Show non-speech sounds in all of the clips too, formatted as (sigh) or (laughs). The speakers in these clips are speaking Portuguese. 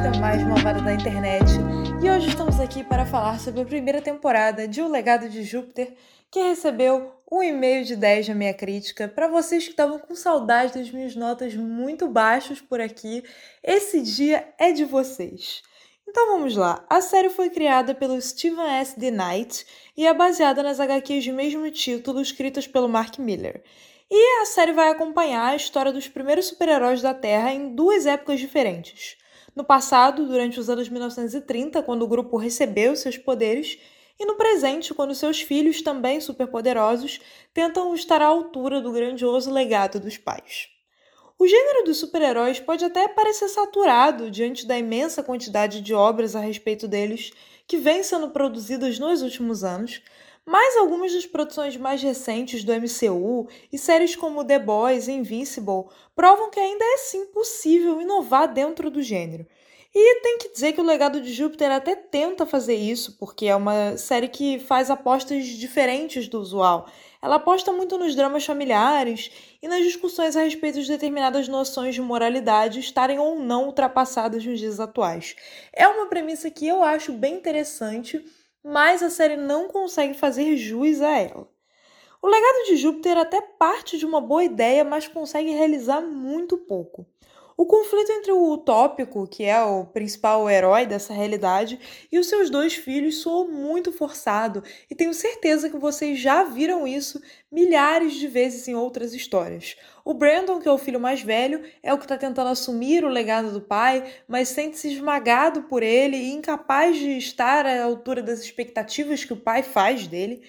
crítica mais malvada da internet e hoje estamos aqui para falar sobre a primeira temporada de O Legado de Júpiter, que recebeu um e-mail de 10 na minha crítica. Para vocês que estavam com saudade das minhas notas muito baixas por aqui, esse dia é de vocês. Então vamos lá. A série foi criada pelo Steven S. D. Knight e é baseada nas HQs de mesmo título escritas pelo Mark Miller. E a série vai acompanhar a história dos primeiros super-heróis da Terra em duas épocas diferentes. No passado, durante os anos 1930, quando o grupo recebeu seus poderes, e no presente, quando seus filhos, também superpoderosos, tentam estar à altura do grandioso legado dos pais. O gênero dos super-heróis pode até parecer saturado diante da imensa quantidade de obras a respeito deles que vêm sendo produzidas nos últimos anos, mas algumas das produções mais recentes do MCU e séries como The Boys e Invincible provam que ainda é sim possível inovar dentro do gênero. E tem que dizer que o Legado de Júpiter até tenta fazer isso, porque é uma série que faz apostas diferentes do usual. Ela aposta muito nos dramas familiares e nas discussões a respeito de determinadas noções de moralidade estarem ou não ultrapassadas nos dias atuais. É uma premissa que eu acho bem interessante mas a série não consegue fazer jus a ela. O legado de Júpiter até parte de uma boa ideia, mas consegue realizar muito pouco. O conflito entre o utópico, que é o principal herói dessa realidade, e os seus dois filhos soou muito forçado, e tenho certeza que vocês já viram isso milhares de vezes em outras histórias. O Brandon, que é o filho mais velho, é o que está tentando assumir o legado do pai, mas sente-se esmagado por ele e incapaz de estar à altura das expectativas que o pai faz dele.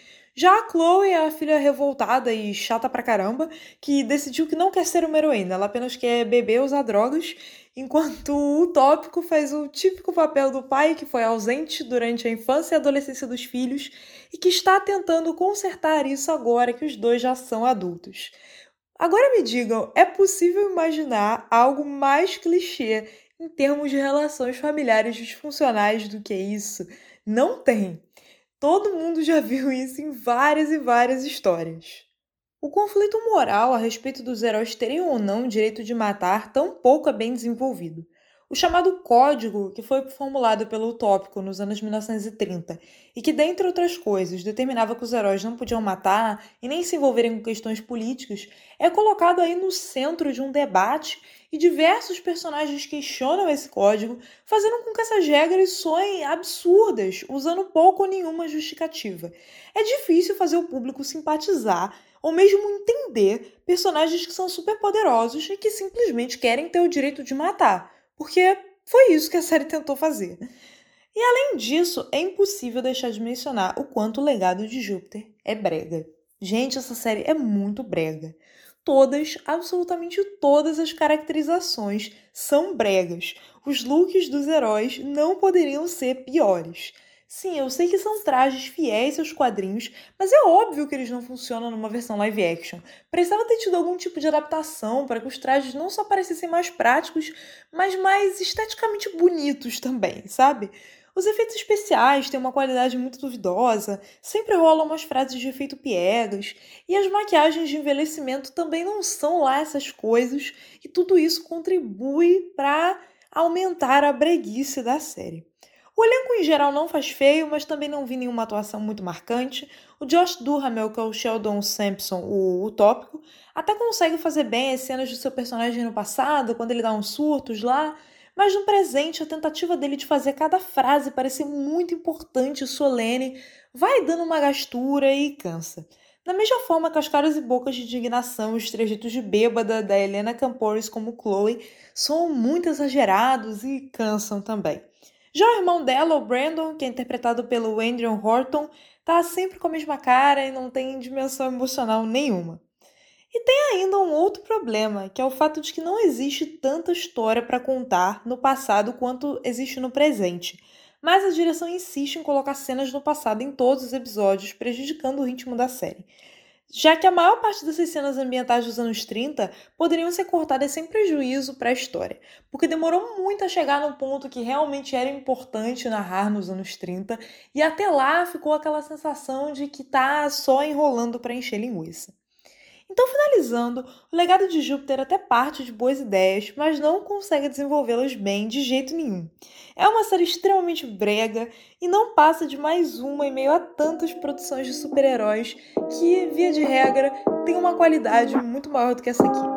Já a Chloe é a filha revoltada e chata pra caramba, que decidiu que não quer ser uma heroína, ela apenas quer beber, usar drogas, (laughs) enquanto o Utópico faz o típico papel do pai que foi ausente durante a infância e adolescência dos filhos e que está tentando consertar isso agora que os dois já são adultos. Agora me digam, é possível imaginar algo mais clichê em termos de relações familiares disfuncionais do que isso? Não tem. Todo mundo já viu isso em várias e várias histórias. O conflito moral a respeito dos heróis terem ou não o direito de matar tão pouco é bem desenvolvido. O chamado Código, que foi formulado pelo Utópico nos anos 1930 e que, dentre outras coisas, determinava que os heróis não podiam matar e nem se envolverem com questões políticas, é colocado aí no centro de um debate e diversos personagens questionam esse código, fazendo com que essas regras soem absurdas, usando pouco ou nenhuma justificativa. É difícil fazer o público simpatizar ou mesmo entender personagens que são superpoderosos e que simplesmente querem ter o direito de matar porque foi isso que a série tentou fazer. E além disso, é impossível deixar de mencionar o quanto o legado de Júpiter é brega. Gente, essa série é muito brega. Todas, absolutamente todas as caracterizações são bregas. Os looks dos heróis não poderiam ser piores. Sim, eu sei que são trajes fiéis aos quadrinhos, mas é óbvio que eles não funcionam numa versão live action. Precisava ter tido algum tipo de adaptação para que os trajes não só parecessem mais práticos, mas mais esteticamente bonitos também, sabe? Os efeitos especiais têm uma qualidade muito duvidosa, sempre rolam umas frases de efeito piegas, e as maquiagens de envelhecimento também não são lá essas coisas, e tudo isso contribui para aumentar a breguice da série. O elenco em geral não faz feio, mas também não vi nenhuma atuação muito marcante. O Josh Duhamel, que é o Sheldon Sampson, o utópico, até consegue fazer bem as cenas do seu personagem no passado, quando ele dá uns surtos lá, mas no presente a tentativa dele de fazer cada frase parecer muito importante e solene vai dando uma gastura e cansa. Da mesma forma que as caras e bocas de indignação os trejeitos de bêbada da Helena Campores como Chloe são muito exagerados e cansam também. Já o irmão dela, o Brandon, que é interpretado pelo Andrew Horton, tá sempre com a mesma cara e não tem dimensão emocional nenhuma. E tem ainda um outro problema, que é o fato de que não existe tanta história para contar no passado quanto existe no presente. Mas a direção insiste em colocar cenas no passado em todos os episódios, prejudicando o ritmo da série já que a maior parte dessas cenas ambientais dos anos 30 poderiam ser cortadas sem prejuízo para a história, porque demorou muito a chegar no ponto que realmente era importante narrar nos anos 30, e até lá ficou aquela sensação de que tá só enrolando para encher linguiça. Então, finalizando, o legado de Júpiter até parte de boas ideias, mas não consegue desenvolvê-las bem de jeito nenhum. É uma série extremamente brega e não passa de mais uma em meio a tantas produções de super-heróis que, via de regra, tem uma qualidade muito maior do que essa aqui.